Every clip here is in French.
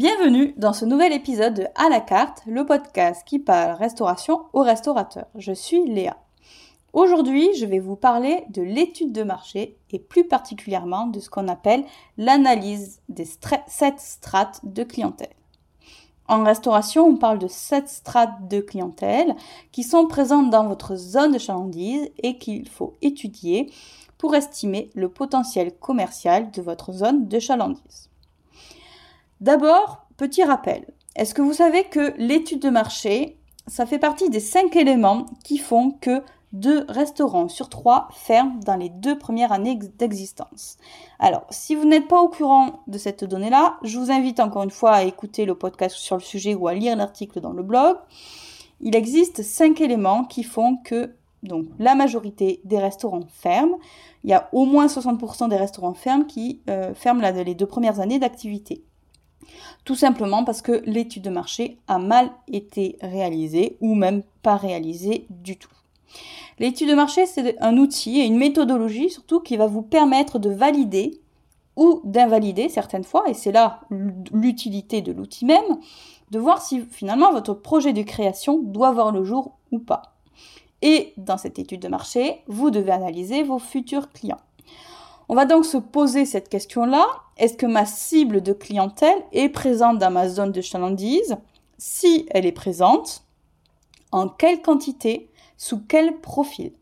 Bienvenue dans ce nouvel épisode de À la carte, le podcast qui parle restauration aux restaurateurs. Je suis Léa. Aujourd'hui, je vais vous parler de l'étude de marché et plus particulièrement de ce qu'on appelle l'analyse des sept strates de clientèle. En restauration, on parle de sept strates de clientèle qui sont présentes dans votre zone de chalandise et qu'il faut étudier pour estimer le potentiel commercial de votre zone de chalandise. D'abord, petit rappel. Est-ce que vous savez que l'étude de marché, ça fait partie des cinq éléments qui font que deux restaurants sur trois ferment dans les deux premières années d'existence? Alors, si vous n'êtes pas au courant de cette donnée-là, je vous invite encore une fois à écouter le podcast sur le sujet ou à lire l'article dans le blog. Il existe cinq éléments qui font que donc la majorité des restaurants ferment. Il y a au moins 60% des restaurants ferment qui euh, ferment les deux premières années d'activité. Tout simplement parce que l'étude de marché a mal été réalisée ou même pas réalisée du tout. L'étude de marché, c'est un outil et une méthodologie surtout qui va vous permettre de valider ou d'invalider certaines fois, et c'est là l'utilité de l'outil même, de voir si finalement votre projet de création doit voir le jour ou pas. Et dans cette étude de marché, vous devez analyser vos futurs clients. On va donc se poser cette question-là. Est-ce que ma cible de clientèle est présente dans ma zone de chalandise? Si elle est présente, en quelle quantité? Sous quel profil?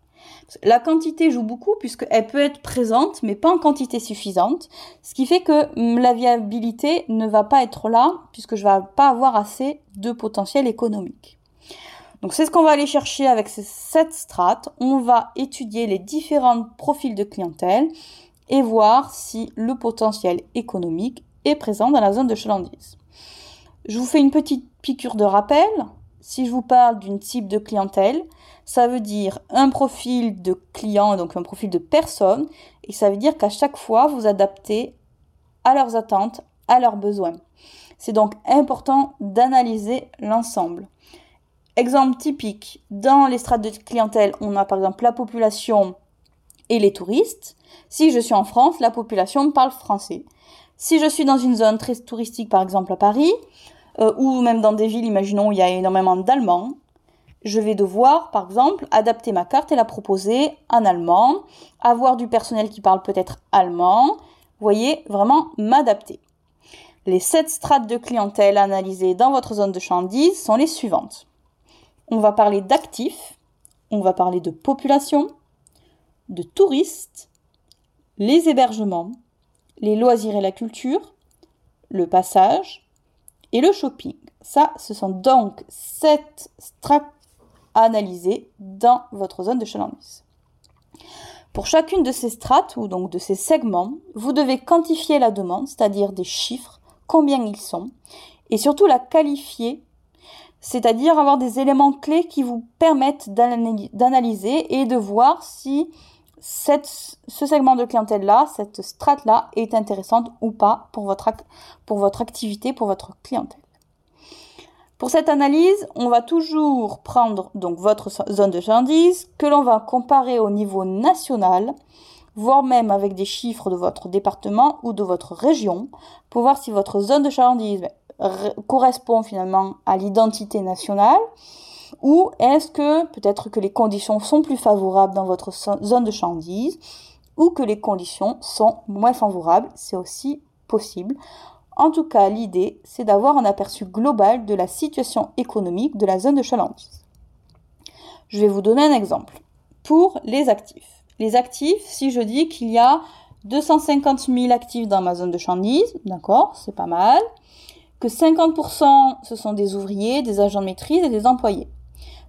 La quantité joue beaucoup puisqu'elle peut être présente mais pas en quantité suffisante, ce qui fait que hum, la viabilité ne va pas être là puisque je ne vais pas avoir assez de potentiel économique. Donc c'est ce qu'on va aller chercher avec ces sept strates. On va étudier les différents profils de clientèle et voir si le potentiel économique est présent dans la zone de chalandise. Je vous fais une petite piqûre de rappel. Si je vous parle d'une type de clientèle, ça veut dire un profil de client, donc un profil de personne, et ça veut dire qu'à chaque fois, vous adaptez à leurs attentes, à leurs besoins. C'est donc important d'analyser l'ensemble. Exemple typique, dans les strates de clientèle, on a par exemple la population et les touristes. Si je suis en France, la population parle français. Si je suis dans une zone très touristique, par exemple à Paris, euh, ou même dans des villes, imaginons, où il y a énormément d'Allemands, je vais devoir, par exemple, adapter ma carte et la proposer en allemand, avoir du personnel qui parle peut-être allemand, vous voyez, vraiment m'adapter. Les sept strates de clientèle analysées dans votre zone de chandise sont les suivantes on va parler d'actifs, on va parler de population, de touristes, les hébergements, les loisirs et la culture, le passage et le shopping. Ça, ce sont donc sept strates analysées dans votre zone de chalandise. Pour chacune de ces strates ou donc de ces segments, vous devez quantifier la demande, c'est-à-dire des chiffres, combien ils sont, et surtout la qualifier c'est-à-dire avoir des éléments clés qui vous permettent d'analyser et de voir si ce segment de clientèle-là, cette strate-là est intéressante ou pas pour votre, pour votre activité, pour votre clientèle. Pour cette analyse, on va toujours prendre donc votre zone de chalandise que l'on va comparer au niveau national, voire même avec des chiffres de votre département ou de votre région, pour voir si votre zone de chalandise correspond finalement à l'identité nationale ou est-ce que peut-être que les conditions sont plus favorables dans votre zone de chandise ou que les conditions sont moins favorables, c'est aussi possible. En tout cas, l'idée, c'est d'avoir un aperçu global de la situation économique de la zone de chandise. Je vais vous donner un exemple. Pour les actifs. Les actifs, si je dis qu'il y a 250 000 actifs dans ma zone de chandise, d'accord, c'est pas mal que 50% ce sont des ouvriers, des agents de maîtrise et des employés.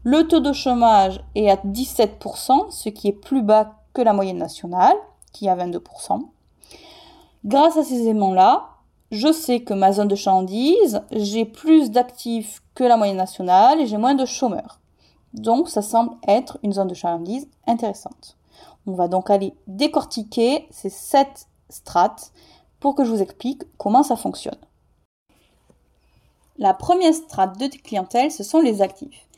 Le taux de chômage est à 17%, ce qui est plus bas que la moyenne nationale, qui est à 22%. Grâce à ces éléments-là, je sais que ma zone de chandise, j'ai plus d'actifs que la moyenne nationale et j'ai moins de chômeurs. Donc ça semble être une zone de chandise intéressante. On va donc aller décortiquer ces sept strates pour que je vous explique comment ça fonctionne. La première strate de clientèle, ce sont les actifs.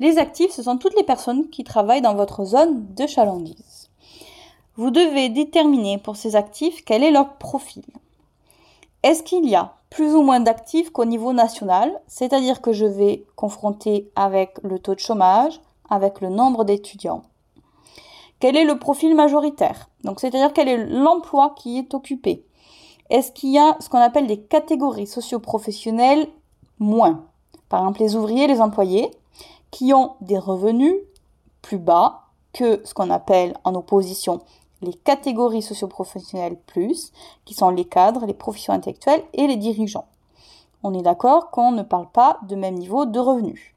Les actifs, ce sont toutes les personnes qui travaillent dans votre zone de chalandise. Vous devez déterminer pour ces actifs quel est leur profil. Est-ce qu'il y a plus ou moins d'actifs qu'au niveau national, c'est-à-dire que je vais confronter avec le taux de chômage, avec le nombre d'étudiants. Quel est le profil majoritaire? C'est-à-dire quel est l'emploi qui est occupé? Est-ce qu'il y a ce qu'on appelle des catégories socio-professionnelles moins? Par exemple, les ouvriers, les employés, qui ont des revenus plus bas que ce qu'on appelle en opposition les catégories socioprofessionnelles plus, qui sont les cadres, les professions intellectuelles et les dirigeants. On est d'accord qu'on ne parle pas de même niveau de revenus.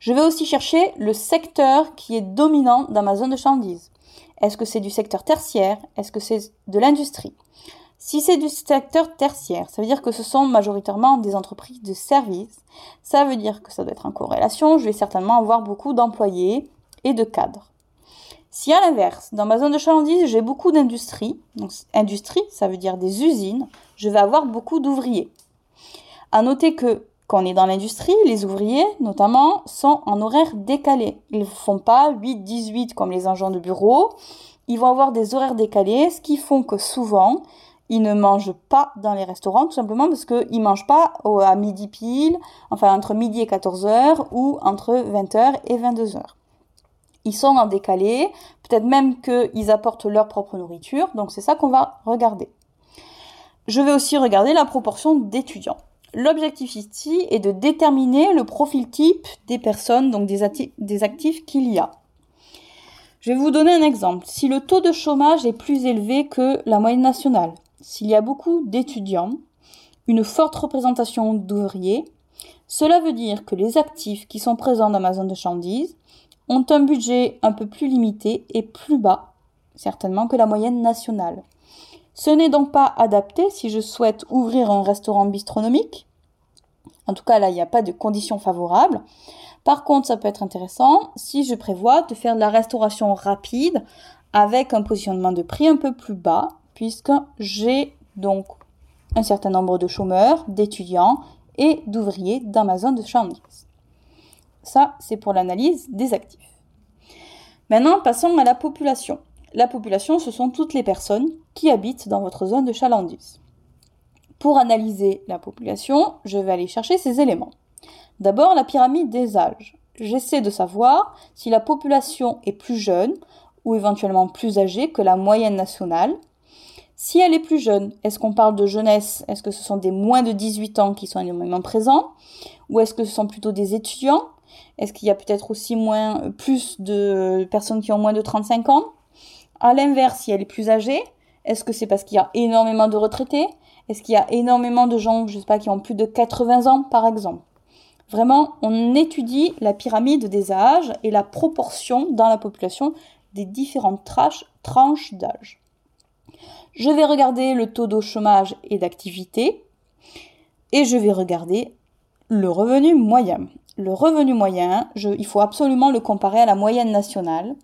Je vais aussi chercher le secteur qui est dominant dans ma zone de chandise. Est-ce que c'est du secteur tertiaire? Est-ce que c'est de l'industrie? Si c'est du secteur tertiaire, ça veut dire que ce sont majoritairement des entreprises de services. Ça veut dire que ça doit être en corrélation. Je vais certainement avoir beaucoup d'employés et de cadres. Si à l'inverse, dans ma zone de chalandise, j'ai beaucoup d'industrie, donc industrie, ça veut dire des usines, je vais avoir beaucoup d'ouvriers. À noter que quand on est dans l'industrie, les ouvriers, notamment, sont en horaire décalé. Ils ne font pas 8-18 comme les agents de bureau. Ils vont avoir des horaires décalés, ce qui font que souvent, ils ne mangent pas dans les restaurants, tout simplement parce qu'ils ne mangent pas à midi pile, enfin entre midi et 14h ou entre 20h et 22h ils sont en décalé, peut-être même qu'ils apportent leur propre nourriture, donc c'est ça qu'on va regarder. Je vais aussi regarder la proportion d'étudiants. L'objectif ici est de déterminer le profil type des personnes, donc des, des actifs qu'il y a. Je vais vous donner un exemple. Si le taux de chômage est plus élevé que la moyenne nationale, s'il y a beaucoup d'étudiants, une forte représentation d'ouvriers, cela veut dire que les actifs qui sont présents dans ma zone de chandise ont un budget un peu plus limité et plus bas, certainement, que la moyenne nationale. Ce n'est donc pas adapté si je souhaite ouvrir un restaurant bistronomique. En tout cas, là, il n'y a pas de conditions favorables. Par contre, ça peut être intéressant si je prévois de faire de la restauration rapide avec un positionnement de prix un peu plus bas, puisque j'ai donc un certain nombre de chômeurs, d'étudiants et d'ouvriers dans ma zone de Chandise. Ça, c'est pour l'analyse des actifs. Maintenant, passons à la population. La population, ce sont toutes les personnes qui habitent dans votre zone de chalandise. Pour analyser la population, je vais aller chercher ces éléments. D'abord, la pyramide des âges. J'essaie de savoir si la population est plus jeune ou éventuellement plus âgée que la moyenne nationale. Si elle est plus jeune, est-ce qu'on parle de jeunesse? Est-ce que ce sont des moins de 18 ans qui sont énormément présents? Ou est-ce que ce sont plutôt des étudiants? Est-ce qu'il y a peut-être aussi moins, plus de personnes qui ont moins de 35 ans? À l'inverse, si elle est plus âgée, est-ce que c'est parce qu'il y a énormément de retraités? Est-ce qu'il y a énormément de gens, je sais pas, qui ont plus de 80 ans, par exemple? Vraiment, on étudie la pyramide des âges et la proportion dans la population des différentes tranches d'âge. Je vais regarder le taux de chômage et d'activité et je vais regarder le revenu moyen le revenu moyen, il faut absolument le comparer à la moyenne nationale,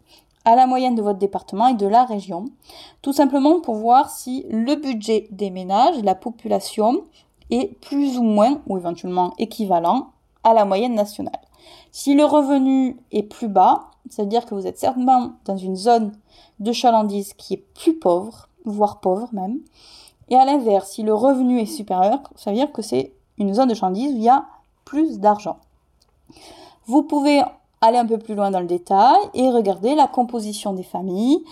à la moyenne de votre département et de la région, tout simplement pour voir si le budget des ménages, la population, est plus ou moins, ou éventuellement équivalent, à la moyenne nationale. Si le revenu est plus bas, ça veut dire que vous êtes certainement dans une zone de chalandise qui est plus pauvre, voire pauvre même. Et à l'inverse, si le revenu est supérieur, ça veut dire que c'est une zone de chalandise où il y a plus d'argent. Vous pouvez aller un peu plus loin dans le détail et regarder la composition des familles.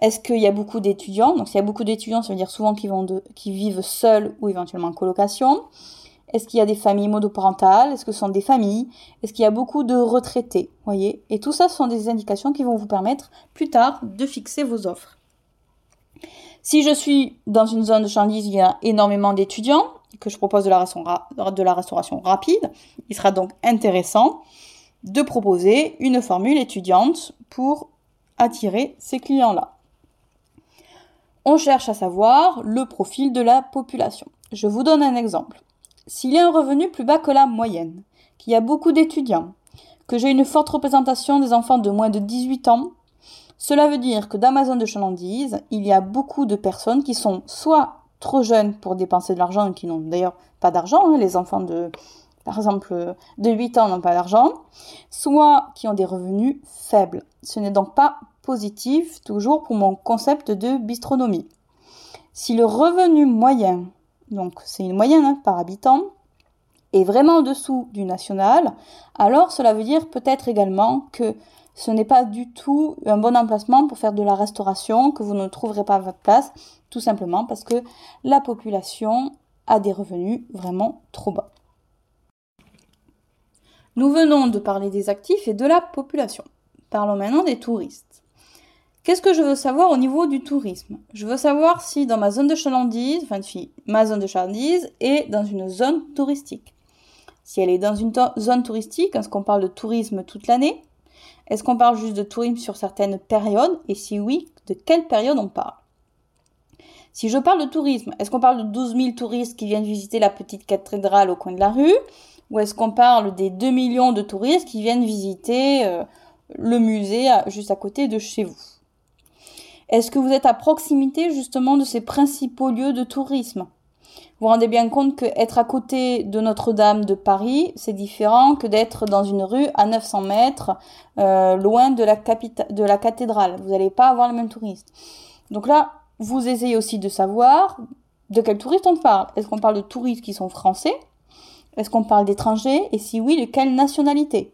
Est-ce qu'il y a beaucoup d'étudiants? Donc s'il y a beaucoup d'étudiants, ça veut dire souvent qu'ils, vivent seuls ou éventuellement en colocation. Est-ce qu'il y a des familles monoparentales? Est-ce que ce sont des familles? Est-ce qu'il y a beaucoup de retraités? Voyez? Et tout ça ce sont des indications qui vont vous permettre plus tard de fixer vos offres. Si je suis dans une zone de chandise, il y a énormément d'étudiants que je propose de la, de la restauration rapide, il sera donc intéressant de proposer une formule étudiante pour attirer ces clients-là. On cherche à savoir le profil de la population. Je vous donne un exemple. S'il y a un revenu plus bas que la moyenne, qu'il y a beaucoup d'étudiants, que j'ai une forte représentation des enfants de moins de 18 ans, cela veut dire que dans ma zone de chalandise, il y a beaucoup de personnes qui sont soit trop jeunes pour dépenser de l'argent et qui n'ont d'ailleurs pas d'argent, hein, les enfants de, par exemple, de 8 ans n'ont pas d'argent, soit qui ont des revenus faibles. Ce n'est donc pas positif toujours pour mon concept de bistronomie. Si le revenu moyen donc c'est une moyenne hein, par habitant, est vraiment en dessous du national, alors cela veut dire peut-être également que ce n'est pas du tout un bon emplacement pour faire de la restauration, que vous ne trouverez pas à votre place, tout simplement parce que la population a des revenus vraiment trop bas. Nous venons de parler des actifs et de la population. Parlons maintenant des touristes. Qu'est-ce que je veux savoir au niveau du tourisme? Je veux savoir si dans ma zone de chalandise, enfin si ma zone de chalandise est dans une zone touristique. Si elle est dans une zone touristique, est-ce qu'on parle de tourisme toute l'année? Est-ce qu'on parle juste de tourisme sur certaines périodes? Et si oui, de quelle période on parle? Si je parle de tourisme, est-ce qu'on parle de 12 000 touristes qui viennent visiter la petite cathédrale au coin de la rue? Ou est-ce qu'on parle des 2 millions de touristes qui viennent visiter euh, le musée juste à côté de chez vous? Est-ce que vous êtes à proximité justement de ces principaux lieux de tourisme? Vous rendez bien compte que être à côté de Notre-Dame de Paris, c'est différent que d'être dans une rue à 900 mètres, euh, loin de la, de la cathédrale. Vous n'allez pas avoir les mêmes touristes. Donc là, vous essayez aussi de savoir de quels touristes on parle. Est-ce qu'on parle de touristes qui sont français? Est-ce qu'on parle d'étrangers? Et si oui, de quelle nationalité?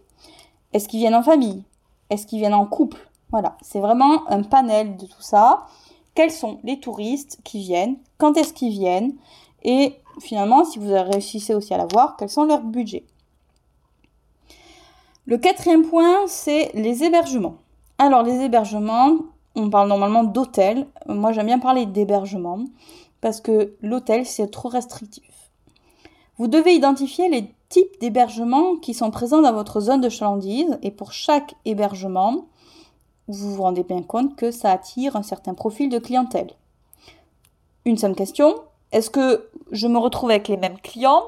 Est-ce qu'ils viennent en famille? Est-ce qu'ils viennent en couple? Voilà, c'est vraiment un panel de tout ça. Quels sont les touristes qui viennent? Quand est-ce qu'ils viennent? Et finalement, si vous réussissez aussi à la voir, quels sont leurs budgets? Le quatrième point, c'est les hébergements. Alors les hébergements, on parle normalement d'hôtel. Moi j'aime bien parler d'hébergement parce que l'hôtel c'est trop restrictif. Vous devez identifier les types d'hébergements qui sont présents dans votre zone de chalandise et pour chaque hébergement, vous vous rendez bien compte que ça attire un certain profil de clientèle. Une seule question, est-ce que je me retrouve avec les mêmes clients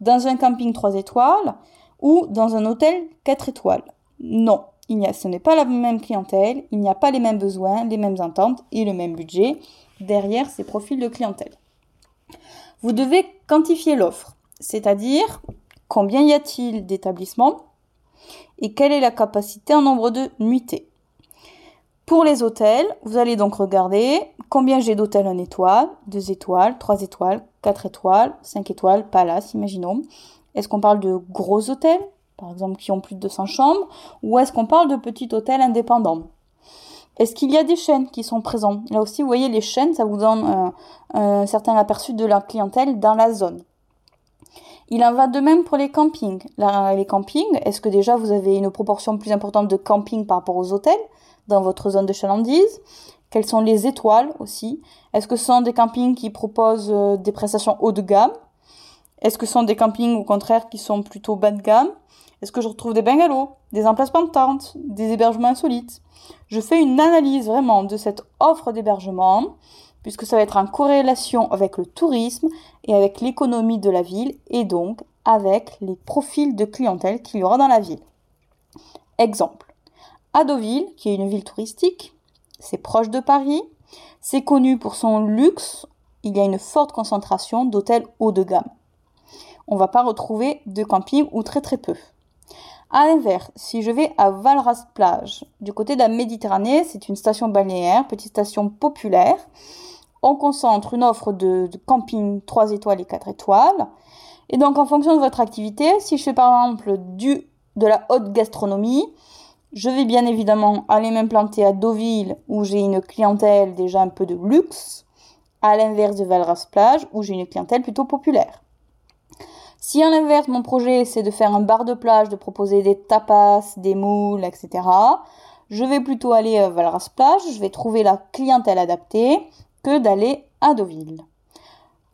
dans un camping 3 étoiles ou dans un hôtel 4 étoiles? Non, ce n'est pas la même clientèle, il n'y a pas les mêmes besoins, les mêmes attentes et le même budget derrière ces profils de clientèle. Vous devez quantifier l'offre, c'est-à-dire combien y a-t-il d'établissements et quelle est la capacité en nombre de nuitées. Pour les hôtels, vous allez donc regarder combien j'ai d'hôtels en étoile, 2 étoiles, 3 étoiles, 4 étoiles, 5 étoiles, palace, imaginons. Est-ce qu'on parle de gros hôtels, par exemple, qui ont plus de 200 chambres, ou est-ce qu'on parle de petits hôtels indépendants? Est-ce qu'il y a des chaînes qui sont présents Là aussi, vous voyez, les chaînes, ça vous donne un certain aperçu de la clientèle dans la zone. Il en va de même pour les campings. les campings, est-ce que déjà vous avez une proportion plus importante de camping par rapport aux hôtels? Dans votre zone de chalandise. Quelles sont les étoiles aussi? Est-ce que ce sont des campings qui proposent euh, des prestations haut de gamme? Est-ce que ce sont des campings au contraire qui sont plutôt bas de gamme? Est-ce que je retrouve des bungalows, des emplacements de tentes, des hébergements insolites? Je fais une analyse vraiment de cette offre d'hébergement puisque ça va être en corrélation avec le tourisme et avec l'économie de la ville et donc avec les profils de clientèle qu'il y aura dans la ville. Exemple, à qui est une ville touristique. C'est proche de Paris. C'est connu pour son luxe. Il y a une forte concentration d'hôtels haut de gamme. On ne va pas retrouver de camping ou très très peu. À l'inverse, si je vais à Valras plage, du côté de la Méditerranée, c'est une station balnéaire, petite station populaire. On concentre une offre de, camping 3 étoiles et 4 étoiles. Et donc, en fonction de votre activité, si je fais par exemple de la haute gastronomie, je vais bien évidemment aller m'implanter à Deauville où j'ai une clientèle déjà un peu de luxe, à l'inverse de Valras Plage où j'ai une clientèle plutôt populaire. Si à l'inverse mon projet c'est de faire un bar de plage, de proposer des tapas, des moules, etc., je vais plutôt aller à Valras Plage, je vais trouver la clientèle adaptée que d'aller à Deauville.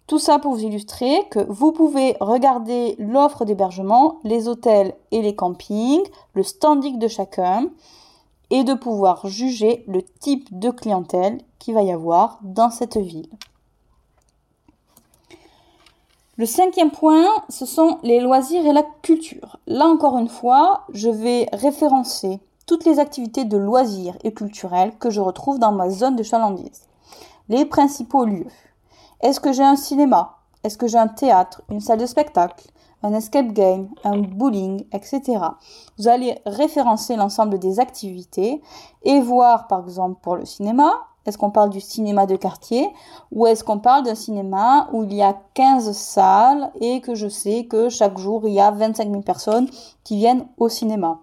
Tout ça pour vous illustrer que vous pouvez regarder l'offre d'hébergement, les hôtels et les campings, le standing de chacun, et de pouvoir juger le type de clientèle qu'il va y avoir dans cette ville. Le cinquième point, ce sont les loisirs et la culture. Là encore une fois, je vais référencer toutes les activités de loisirs et culturels que je retrouve dans ma zone de chalandise. Les principaux lieux. Est-ce que j'ai un cinéma? Est-ce que j'ai un théâtre, une salle de spectacle, un escape game, un bowling, etc. Vous allez référencer l'ensemble des activités et voir par exemple pour le cinéma, Est-ce qu'on parle du cinéma de quartier ou est-ce qu'on parle d'un cinéma où il y a 15 salles et que je sais que chaque jour il y a 25 000 personnes qui viennent au cinéma?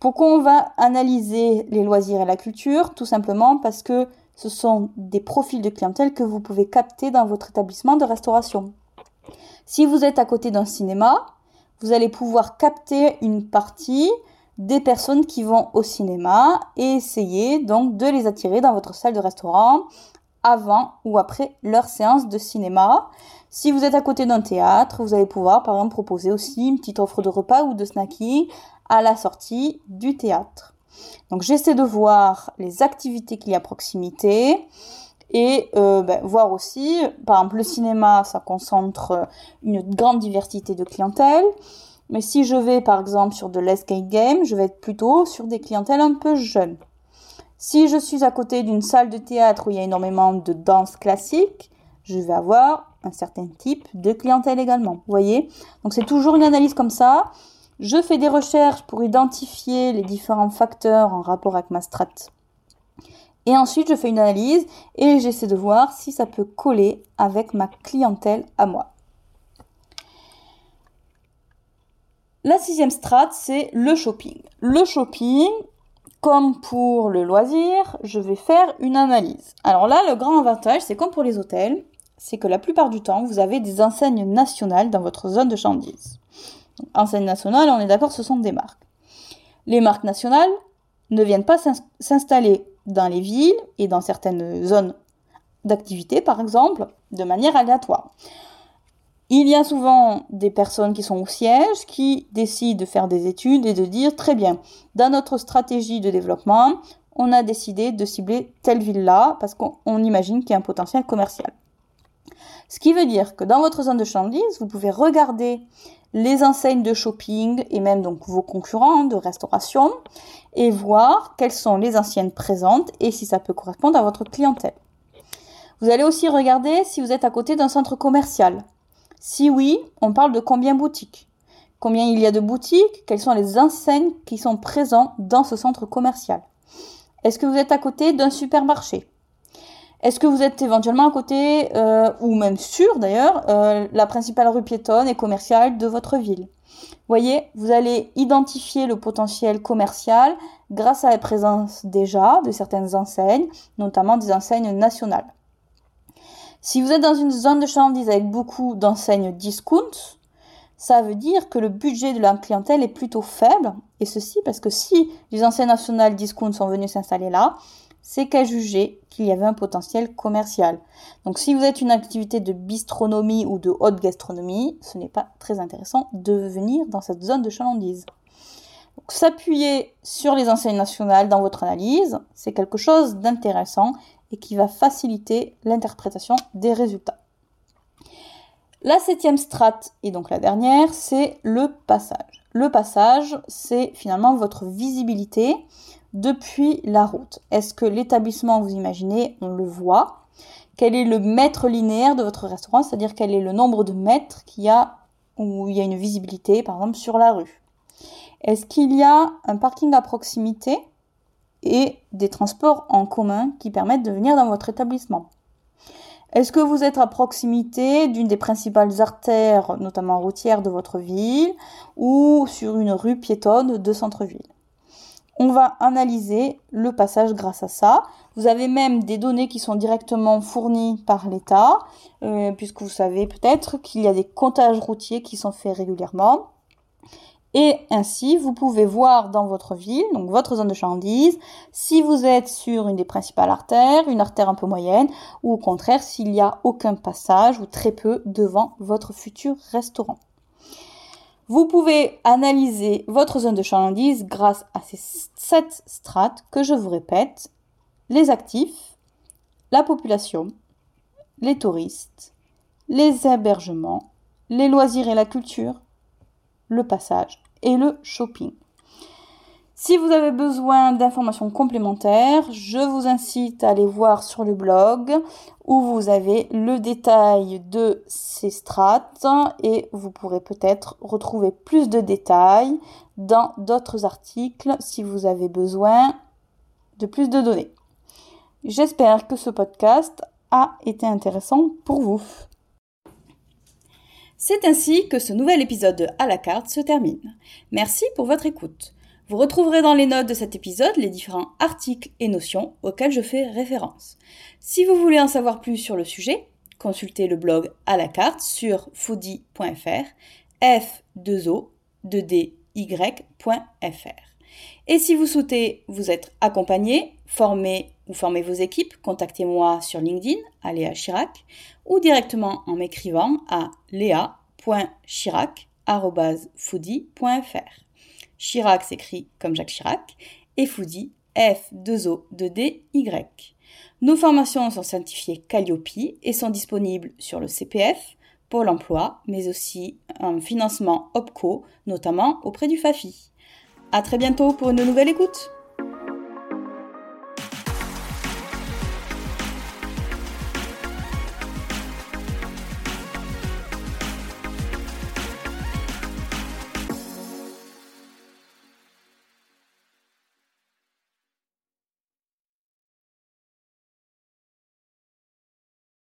Pourquoi on va analyser les loisirs et la culture? Tout simplement parce que ce sont des profils de clientèle que vous pouvez capter dans votre établissement de restauration. Si vous êtes à côté d'un cinéma, vous allez pouvoir capter une partie des personnes qui vont au cinéma et essayer donc de les attirer dans votre salle de restaurant avant ou après leur séance de cinéma. Si vous êtes à côté d'un théâtre, vous allez pouvoir par exemple proposer aussi une petite offre de repas ou de snacking à la sortie du théâtre. Donc j'essaie de voir les activités qu'il y a à proximité et euh, ben, voir aussi, par exemple le cinéma, ça concentre une grande diversité de clientèle. Mais si je vais par exemple sur de l'escape game, je vais être plutôt sur des clientèles un peu jeunes. Si je suis à côté d'une salle de théâtre où il y a énormément de danse classique, je vais avoir un certain type de clientèle également. Vous voyez? Donc c'est toujours une analyse comme ça. Je fais des recherches pour identifier les différents facteurs en rapport avec ma strate. Et ensuite, je fais une analyse et j'essaie de voir si ça peut coller avec ma clientèle à moi. La sixième strate, c'est le shopping. Le shopping, comme pour le loisir, je vais faire une analyse. Alors là, le grand avantage, c'est comme pour les hôtels, c'est que la plupart du temps, vous avez des enseignes nationales dans votre zone de chandise. Enseignes nationales, on est d'accord, ce sont des marques. Les marques nationales ne viennent pas s'installer dans les villes et dans certaines zones d'activité, par exemple, de manière aléatoire. Il y a souvent des personnes qui sont au siège qui décident de faire des études et de dire très bien, dans notre stratégie de développement, on a décidé de cibler telle ville-là parce qu'on imagine qu'il y a un potentiel commercial. Ce qui veut dire que dans votre zone de chandise, vous pouvez regarder les enseignes de shopping et même donc vos concurrents de restauration et voir quelles sont les anciennes présentes et si ça peut correspondre à votre clientèle. Vous allez aussi regarder si vous êtes à côté d'un centre commercial. Si oui, on parle de combien boutiques? Combien il y a de boutiques? Quelles sont les enseignes qui sont présentes dans ce centre commercial? Est-ce que vous êtes à côté d'un supermarché? Est-ce que vous êtes éventuellement à côté, euh, ou même sur d'ailleurs, euh, la principale rue piétonne et commerciale de votre ville? Voyez, vous allez identifier le potentiel commercial grâce à la présence déjà de certaines enseignes, notamment des enseignes nationales. Si vous êtes dans une zone de chandise avec beaucoup d'enseignes discount, ça veut dire que le budget de la clientèle est plutôt faible. Et ceci parce que si les enseignes nationales discount sont venues s'installer là, c'est qu'elles jugeaient qu'il y avait un potentiel commercial. Donc si vous êtes une activité de bistronomie ou de haute gastronomie, ce n'est pas très intéressant de venir dans cette zone de chalandise. S'appuyer sur les enseignes nationales dans votre analyse, c'est quelque chose d'intéressant et qui va faciliter l'interprétation des résultats. La septième strate, et donc la dernière, c'est le passage. Le passage, c'est finalement votre visibilité depuis la route. Est-ce que l'établissement, vous imaginez, on le voit? Quel est le mètre linéaire de votre restaurant? C'est-à-dire quel est le nombre de mètres qu'il y a où il y a une visibilité, par exemple, sur la rue? Est-ce qu'il y a un parking à proximité et des transports en commun qui permettent de venir dans votre établissement? Est-ce que vous êtes à proximité d'une des principales artères, notamment routières de votre ville, ou sur une rue piétonne de centre-ville? On va analyser le passage grâce à ça. Vous avez même des données qui sont directement fournies par l'État, euh, puisque vous savez peut-être qu'il y a des comptages routiers qui sont faits régulièrement. Et ainsi, vous pouvez voir dans votre ville, donc votre zone de chandise, si vous êtes sur une des principales artères, une artère un peu moyenne, ou au contraire s'il n'y a aucun passage ou très peu devant votre futur restaurant. Vous pouvez analyser votre zone de chandise grâce à ces sept strates que je vous répète. Les actifs, la population, les touristes, les hébergements, les loisirs et la culture, le passage et le shopping. Si vous avez besoin d'informations complémentaires, je vous incite à aller voir sur le blog où vous avez le détail de ces strates et vous pourrez peut-être retrouver plus de détails dans d'autres articles si vous avez besoin de plus de données. J'espère que ce podcast a été intéressant pour vous. C'est ainsi que ce nouvel épisode de À la carte se termine. Merci pour votre écoute. Vous retrouverez dans les notes de cet épisode les différents articles et notions auxquels je fais référence. Si vous voulez en savoir plus sur le sujet, consultez le blog à la carte sur foodie.fr, f2o 2dy.fr. Et si vous souhaitez vous être accompagné, formé ou former vos équipes, contactez-moi sur LinkedIn à Léa Chirac ou directement en m'écrivant à léa.chirac.foodie.fr. Chirac s'écrit comme Jacques Chirac et Foodie F2O2DY. Nos formations sont certifiées Calliope et sont disponibles sur le CPF, Pôle emploi, mais aussi un financement OPCO, notamment auprès du FAFI. À très bientôt pour une nouvelle écoute!